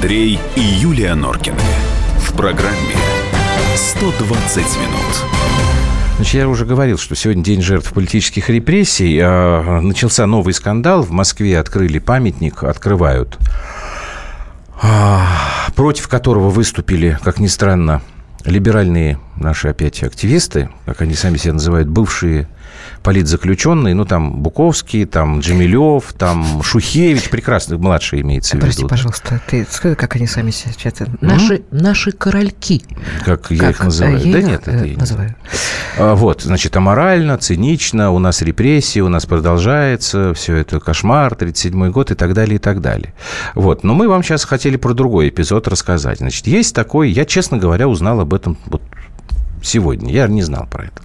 Андрей и Юлия Норкины. В программе 120 минут. Значит, я уже говорил, что сегодня день жертв политических репрессий. А, начался новый скандал. В Москве открыли памятник, открывают, а, против которого выступили, как ни странно, либеральные наши опять активисты, как они сами себя называют, бывшие политзаключенные, ну, там Буковский, там Джемилев, там Шухевич, прекрасный, младший имеется в Прости, виду. пожалуйста, ты скажи, как они сами сейчас... Наши, наши корольки. Как, я Как? их называю. Я да их, нет, это э, я не называю. А, Вот, значит, аморально, цинично, у нас репрессии, у нас продолжается, все это кошмар, 37-й год и так далее, и так далее. Вот, но мы вам сейчас хотели про другой эпизод рассказать. Значит, есть такой, я, честно говоря, узнал об этом вот сегодня, я не знал про это.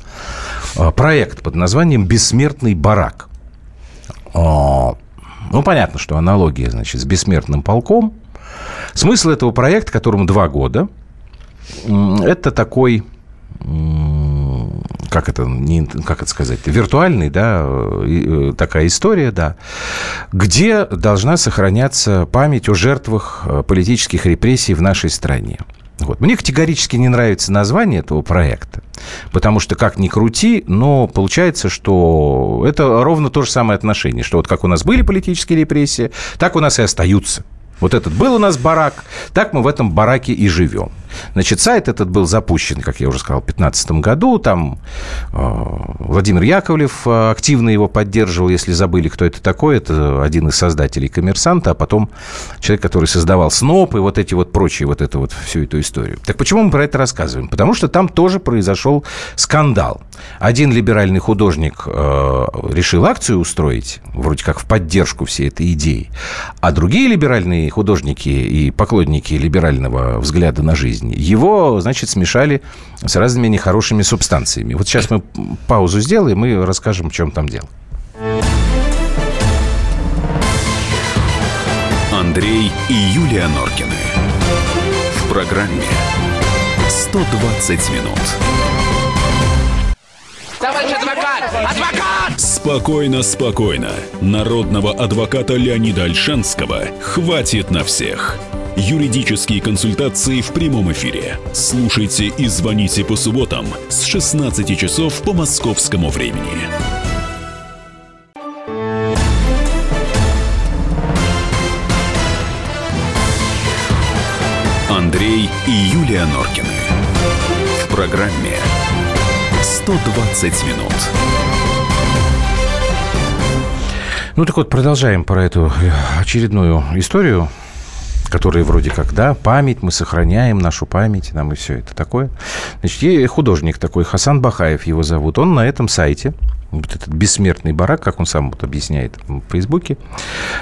А, Проект под названием «Бессмертный барак». А, Ну, понятно, что аналогия, значит, с «Бессмертным полком». Смысл этого проекта, которому два года, это такой как это, не, как это сказать, виртуальный, да, э, такая история, да, где должна сохраняться память о жертвах э, политических репрессий в нашей стране. Вот. Мне категорически не нравится название этого проекта, потому что, как ни крути, но получается, что это ровно то же самое отношение, что вот как у нас были политические репрессии, так у нас и остаются. Вот этот был у нас барак, так мы в этом бараке и живем. Значит, сайт этот был запущен, как я уже сказал, в 2015 году. Там э, Владимир Яковлев э, активно его поддерживал. Если забыли, кто это такой, это один из создателей «Коммерсанта», а потом человек, который создавал СНОП и вот эти вот прочие, вот эту вот всю эту историю. Так почему мы про это рассказываем? Потому что там тоже произошел скандал. Один либеральный художник э, решил акцию устроить, вроде как в поддержку всей этой идеи, а другие либеральные художники и поклонники либерального взгляда на жизнь его, значит, смешали с разными нехорошими субстанциями. Вот сейчас мы паузу сделаем и расскажем, в чем там дело. Андрей и Юлия Норкины. В программе 120 минут. Товарищ адвокат! Адвокат! Спокойно, спокойно. Народного адвоката Леонида Альшанского хватит на всех. Юридические консультации в прямом эфире. Слушайте и звоните по субботам с 16 часов по московскому времени. Андрей и Юлия Норкины. В программе 120 минут. Ну так вот, продолжаем про эту э, очередную историю, которая вроде как, да, память, мы сохраняем нашу память, нам и все это такое. Значит, есть художник такой, Хасан Бахаев его зовут, он на этом сайте, вот этот бессмертный барак, как он сам вот объясняет в Фейсбуке,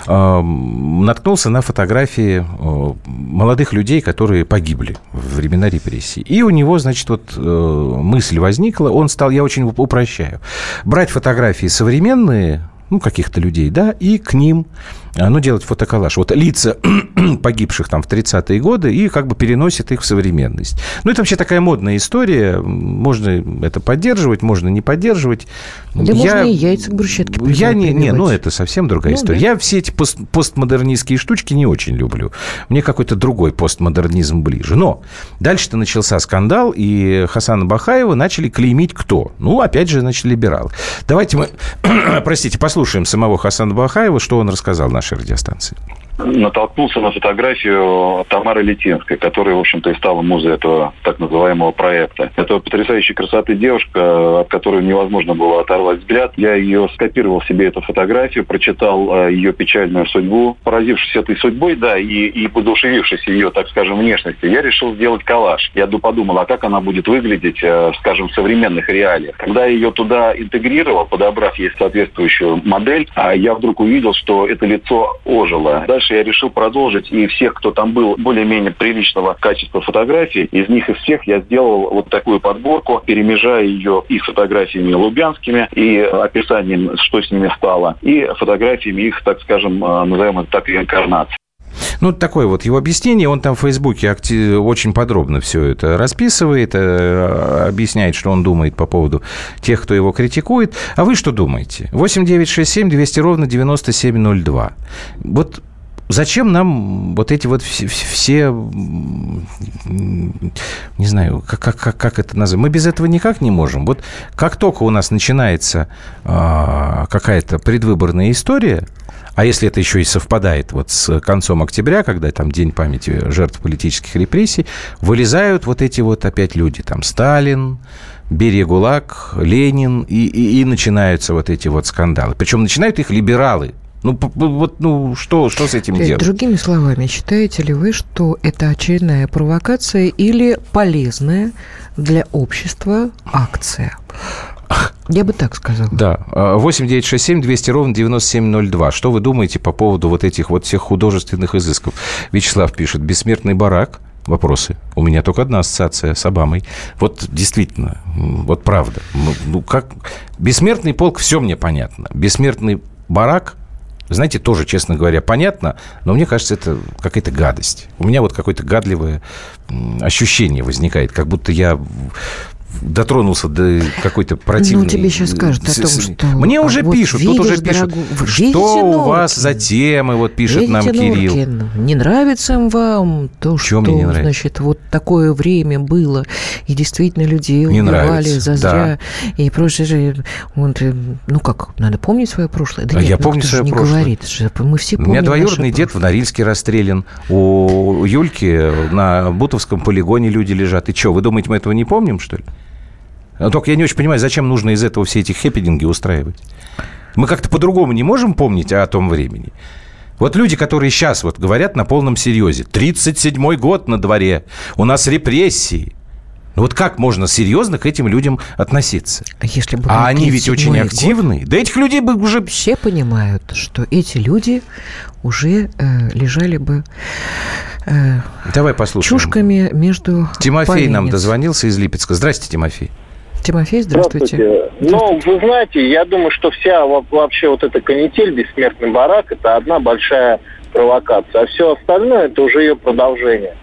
э, наткнулся на фотографии э, молодых людей, которые погибли в времена репрессий. И у него, значит, вот э, мысль возникла, он стал, я очень упрощаю, брать фотографии современные, ну, каких-то людей, да, и к ним, а, ну, делать фотоколлаж. Вот лица погибших там в 30-е годы и как бы переносит их в современность. Ну, это вообще такая модная история. Можно это поддерживать, можно не поддерживать. Да можно и яйца к брусчатке Я не, не, ну, это совсем другая Ну, история. да. Я все эти пост, постмодернистские штучки не очень люблю. Мне какой-то другой постмодернизм ближе. Но дальше-то начался скандал, и Хасана Бахаева начали клеймить кто? Ну, опять же, значит, либерал. Давайте мы, простите, послушаем самого Хасана Бахаева, что он рассказал нашей радиостанции. Натолкнулся на фотографию Тамары Летинской, которая, в общем-то, и стала музой этого так называемого проекта. Это потрясающей красоты девушка, от которой невозможно было оторвать взгляд. Я ее скопировал себе эту фотографию, прочитал э, ее печальную судьбу. Поразившись этой судьбой, да, и, и подушевившись ее, так скажем, внешностью, я решил сделать коллаж. Я ду- подумал, а как она будет выглядеть, э, скажем, в современных реалиях. Когда я ее туда интегрировал, подобрав ей соответствующую модель, а я вдруг увидел, что это лицо ожило. Дальше я решил продолжить, и всех, кто там был более-менее приличного качества фотографий, из них из всех я сделал вот такую подборку, перемежая ее и фотографиями лубянскими, и описанием, что с ними стало, и фотографиями их, так скажем, э, назовем это так, реинкарнации. Ну, такое вот его объяснение. Он там в Фейсбуке очень подробно все это расписывает, э, объясняет, что он думает по поводу тех, кто его критикует. А вы что думаете? 8 9 6 7 200 ровно 9702. Вот зачем нам вот эти вот все, все не знаю, как, как, как это назвать? Мы без этого никак не можем. Вот как только у нас начинается э, какая-то предвыборная история, а если это еще и совпадает вот с концом октября, когда там День памяти жертв политических репрессий, вылезают вот эти вот опять люди, там Сталин, Берия ГУЛАГ, Ленин, и, и, и начинаются вот эти вот скандалы. Причем начинают их либералы, ну, вот, ну, что, что с этим делать? Другими словами, считаете ли вы, что это очередная провокация или полезная для общества акция? Я бы так сказал. Да. 8 9 6 7 200 ровно 9702. Что вы думаете по поводу вот этих вот всех художественных изысков? Вячеслав пишет. Бессмертный барак. Вопросы. У меня только одна ассоциация с Обамой. Вот действительно, вот правда. Ну как... Бессмертный полк, все мне понятно. Бессмертный барак, знаете, тоже, честно говоря, понятно, но мне кажется, это какая-то гадость. У меня вот какое-то гадливое ощущение возникает, как будто я дотронулся до какой-то противной... Ну, тебе сейчас скажут о том, что... Мне уже вот пишут, тут уже пишут, дорогу... что у вас за темы, вот пишет видите, нам Кирилл. Норкин, не нравится вам то, что, не нравится? значит, вот такое время было, и действительно людей не убивали нравится, зазря, да. и прочее. Вот, э, ну как, надо помнить свое прошлое? Да а нет, я ну, помню свое не прошлое. Говорит, мы все помним У меня двоюродный дед прошлое. в Норильске расстрелян, у Юльки на Бутовском полигоне люди лежат. И что, вы думаете, мы этого не помним, что ли? Но только я не очень понимаю, зачем нужно из этого все эти хэппининги устраивать. Мы как-то по-другому не можем помнить о том времени. Вот люди, которые сейчас вот говорят на полном серьезе. 37-й год на дворе, у нас репрессии. Ну вот как можно серьезно к этим людям относиться? А Если бы а они ведь очень активны. Год, да этих людей бы уже... Все понимают, что эти люди уже э, лежали бы э, Давай послушаем. чушками между Тимофей поленец. нам дозвонился из Липецка. Здрасте, Тимофей. Тимофей, здравствуйте. здравствуйте. Ну, вы знаете, я думаю, что вся вообще вот эта канитель, бессмертный барак, это одна большая провокация. А все остальное, это уже ее продолжение.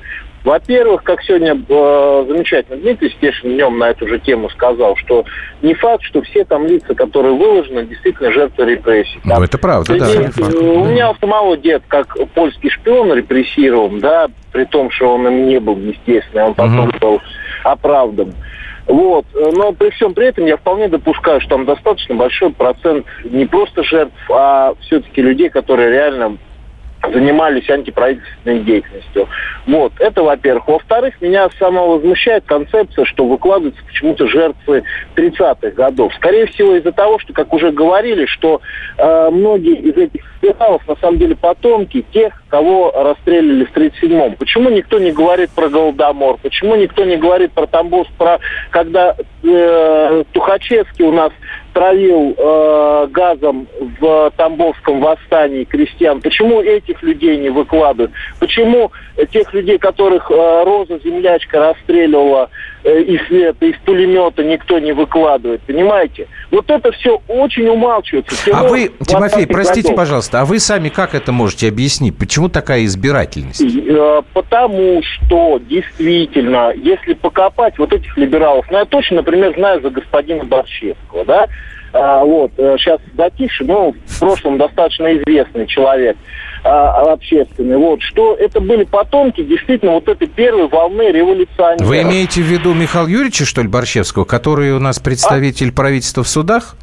Во-первых, как сегодня э, замечательно Дмитрий Стешин днем на эту же тему сказал, что не факт, что все там лица, которые выложены, действительно жертвы репрессий. Там, ну, это правда, да. Э, у меня у самого дед, как польский шпион, репрессирован, да, при том, что он им не был, естественно, он потом угу. был оправдан. Вот. Но при всем при этом я вполне допускаю, что там достаточно большой процент не просто жертв, а все-таки людей, которые реально занимались антиправительственной деятельностью. Вот, это во-первых. Во-вторых, меня самого возмущает концепция, что выкладываются почему-то жертвы 30-х годов. Скорее всего, из-за того, что, как уже говорили, что э, многие из этих финалов на самом деле потомки тех, кого расстреляли в 37-м. Почему никто не говорит про Голодомор? Почему никто не говорит про Тамбов, про когда э, Тухачевский у нас травил э, газом в Тамбовском восстании крестьян. Почему этих людей не выкладывают? Почему тех людей, которых э, Роза Землячка расстреливала э, из света, из пулемета, никто не выкладывает? Понимаете? Вот это все очень умалчивается. Кино а вы, Тимофей, простите, годов. пожалуйста, а вы сами как это можете объяснить? Почему такая избирательность? Э, потому что действительно, если покопать вот этих либералов, ну я точно, например, знаю за господина Борщевского, да, а, вот, сейчас э, затихший, но в прошлом достаточно известный человек а, общественный, вот, что это были потомки действительно вот этой первой волны революционеров. Вы имеете в виду Михаила Юрьевича, что ли, Борщевского, который у нас представитель а? правительства в судах?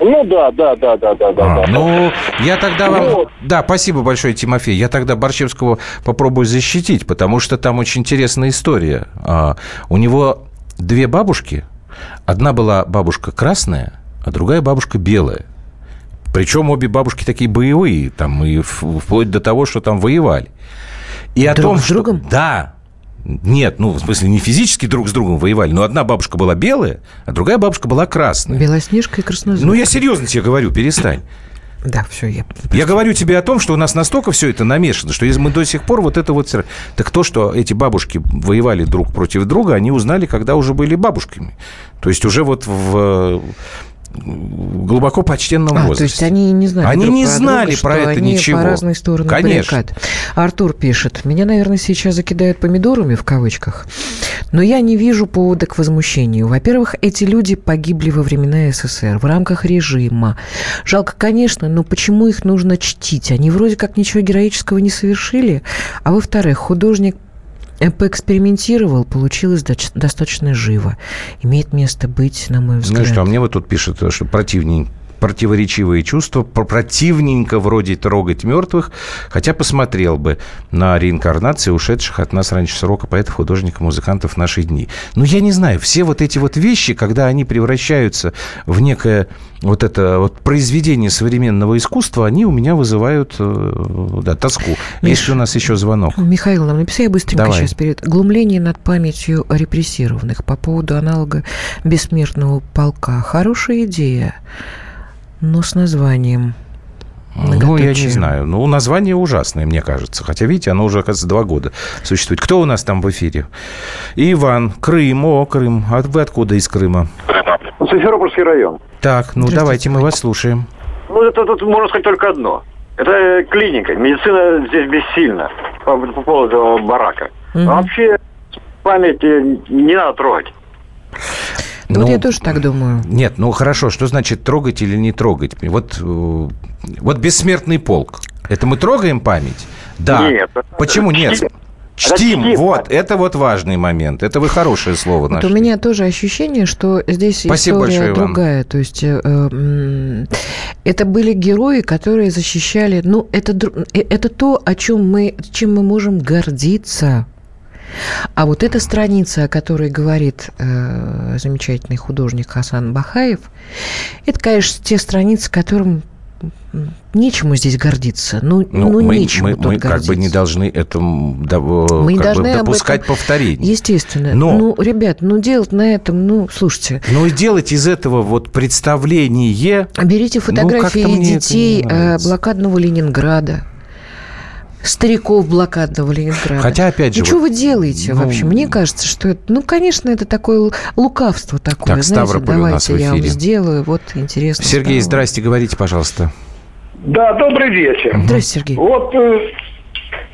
Ну да, да, да, да, да, а, да. Ну, я тогда вам... Вот. Да, спасибо большое, Тимофей. Я тогда Борщевского попробую защитить, потому что там очень интересная история. А, у него две бабушки. Одна была бабушка красная, а другая бабушка белая. Причем обе бабушки такие боевые, там, и вплоть до того, что там воевали. И друг о том, с другом? Что, да, нет, ну, в смысле, не физически друг с другом воевали, но одна бабушка была белая, а другая бабушка была красная. Белоснежка и краснозубка. Ну, я серьезно тебе говорю, перестань. Да, все, я... Я говорю тебе о том, что у нас настолько все это намешано, что мы до сих пор вот это вот... Так то, что эти бабушки воевали друг против друга, они узнали, когда уже были бабушками. То есть уже вот в глубоко почтенном а, возрасте. то есть они не знали Они не знали друга, про это они ничего. по разные стороны Конечно. Баррикад. Артур пишет, меня, наверное, сейчас закидают помидорами в кавычках, но я не вижу повода к возмущению. Во-первых, эти люди погибли во времена СССР в рамках режима. Жалко, конечно, но почему их нужно чтить? Они вроде как ничего героического не совершили. А во-вторых, художник поэкспериментировал, получилось достаточно живо. Имеет место быть, на мой взгляд. Ну что, а мне вот тут пишут, что противненько противоречивые чувства, противненько вроде трогать мертвых, хотя посмотрел бы на реинкарнации ушедших от нас раньше срока поэтов, художников, музыкантов в наши дни. Но я не знаю, все вот эти вот вещи, когда они превращаются в некое вот это вот произведение современного искусства, они у меня вызывают э, да, тоску. Миш, Есть у нас еще звонок? Михаил, нам написал, я быстренько Давай. сейчас перед. Глумление над памятью репрессированных по поводу аналога бессмертного полка. Хорошая идея но с названием. Ну, я не знаю. Ну, название ужасное, мне кажется. Хотя, видите, оно уже, оказывается, два года существует. Кто у нас там в эфире? Иван, Крым. О, Крым. А вы откуда из Крыма? Симферопольский район. Так, ну давайте мы вас слушаем. Ну, это тут можно сказать только одно. Это клиника. Медицина здесь бессильна по, по поводу барака. Угу. Вообще память не надо трогать. Ну, вот я тоже так думаю. Нет, ну хорошо, что значит трогать или не трогать? Вот, э, вот бессмертный полк. Это мы трогаем память? Да. Нет. Почему нет? Чтим, Чтим, вот, это вот важный момент. Это вы хорошее слово нашли. Вот у меня тоже ощущение, что здесь Спасибо история большое, другая. То есть э, э, это были герои, которые защищали... Ну, это, э, это то, о чем мы, чем мы можем гордиться. А вот эта страница, о которой говорит э, замечательный художник Хасан Бахаев, это, конечно, те страницы, которым нечему здесь гордиться. Ну, ну, ну мы, нечему мы, тут мы гордиться. как бы не должны это да, мы должны бы допускать этом, повторение. Естественно. Но, ну, ребят, ну делать на этом, ну, слушайте. Ну и делать из этого вот представление... Берите ну, фотографии ну, детей э, блокадного Ленинграда стариков блокадного Ленинграда. Хотя, опять же... Ну, вот, что вы делаете ну, вообще? Мне кажется, что это... Ну, конечно, это такое лукавство такое. Так, Знаете, Ставрополь давайте у нас в эфире. я вам сделаю. Вот интересно. Сергей, стало. здрасте, говорите, пожалуйста. Да, добрый вечер. Здравствуйте, Сергей. Вот э,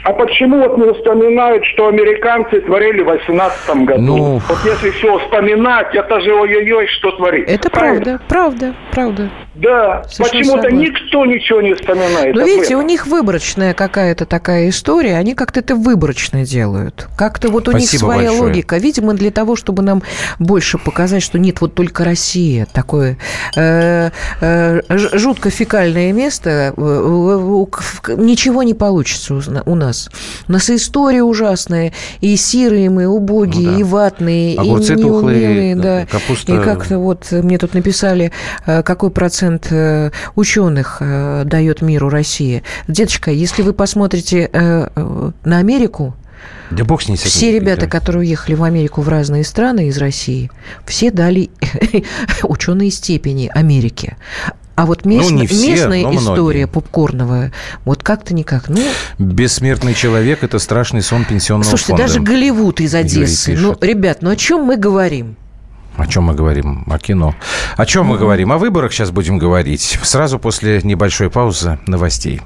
а почему вот не вспоминают, что американцы творили в 18 году? Ну... Вот если все вспоминать, это же ой-ой-ой, что творить. Это правда, правда, правда. Да, почему-то никто ничего не вспоминает. Ну, видите, у них выборочная какая-то такая история, они как-то это выборочно делают. Как-то вот у Спасибо них своя большое. логика. Видимо, для того, чтобы нам больше показать, что нет, вот только Россия, такое э, э, жутко фекальное место, ничего не получится у нас. У нас и история ужасная, и сирые мы, убогие, ну, да. и ватные, Огурцы и неумелые. Да. Капуста... И как-то вот мне тут написали, э, какой процент процент э, ученых э, дает миру Россия. Деточка, если вы посмотрите э, на Америку, да бог с ней, все ребята, которые уехали в Америку в разные страны из России, все дали ученые степени Америке. А вот мест, ну, все, местная история многие. попкорновая, вот как-то никак. Ну, Бессмертный человек – это страшный сон пенсионного Слушайте, фонда. даже Голливуд из Одессы. Ну, ребят, ну о чем мы говорим? О чем мы говорим? О кино. О чем мы говорим? О выборах сейчас будем говорить. Сразу после небольшой паузы новостей.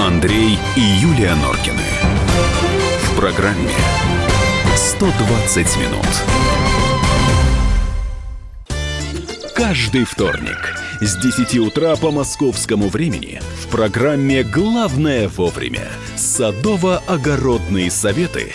Андрей и Юлия Норкины. В программе 120 минут. Каждый вторник с 10 утра по московскому времени в программе «Главное вовремя» садово-огородные советы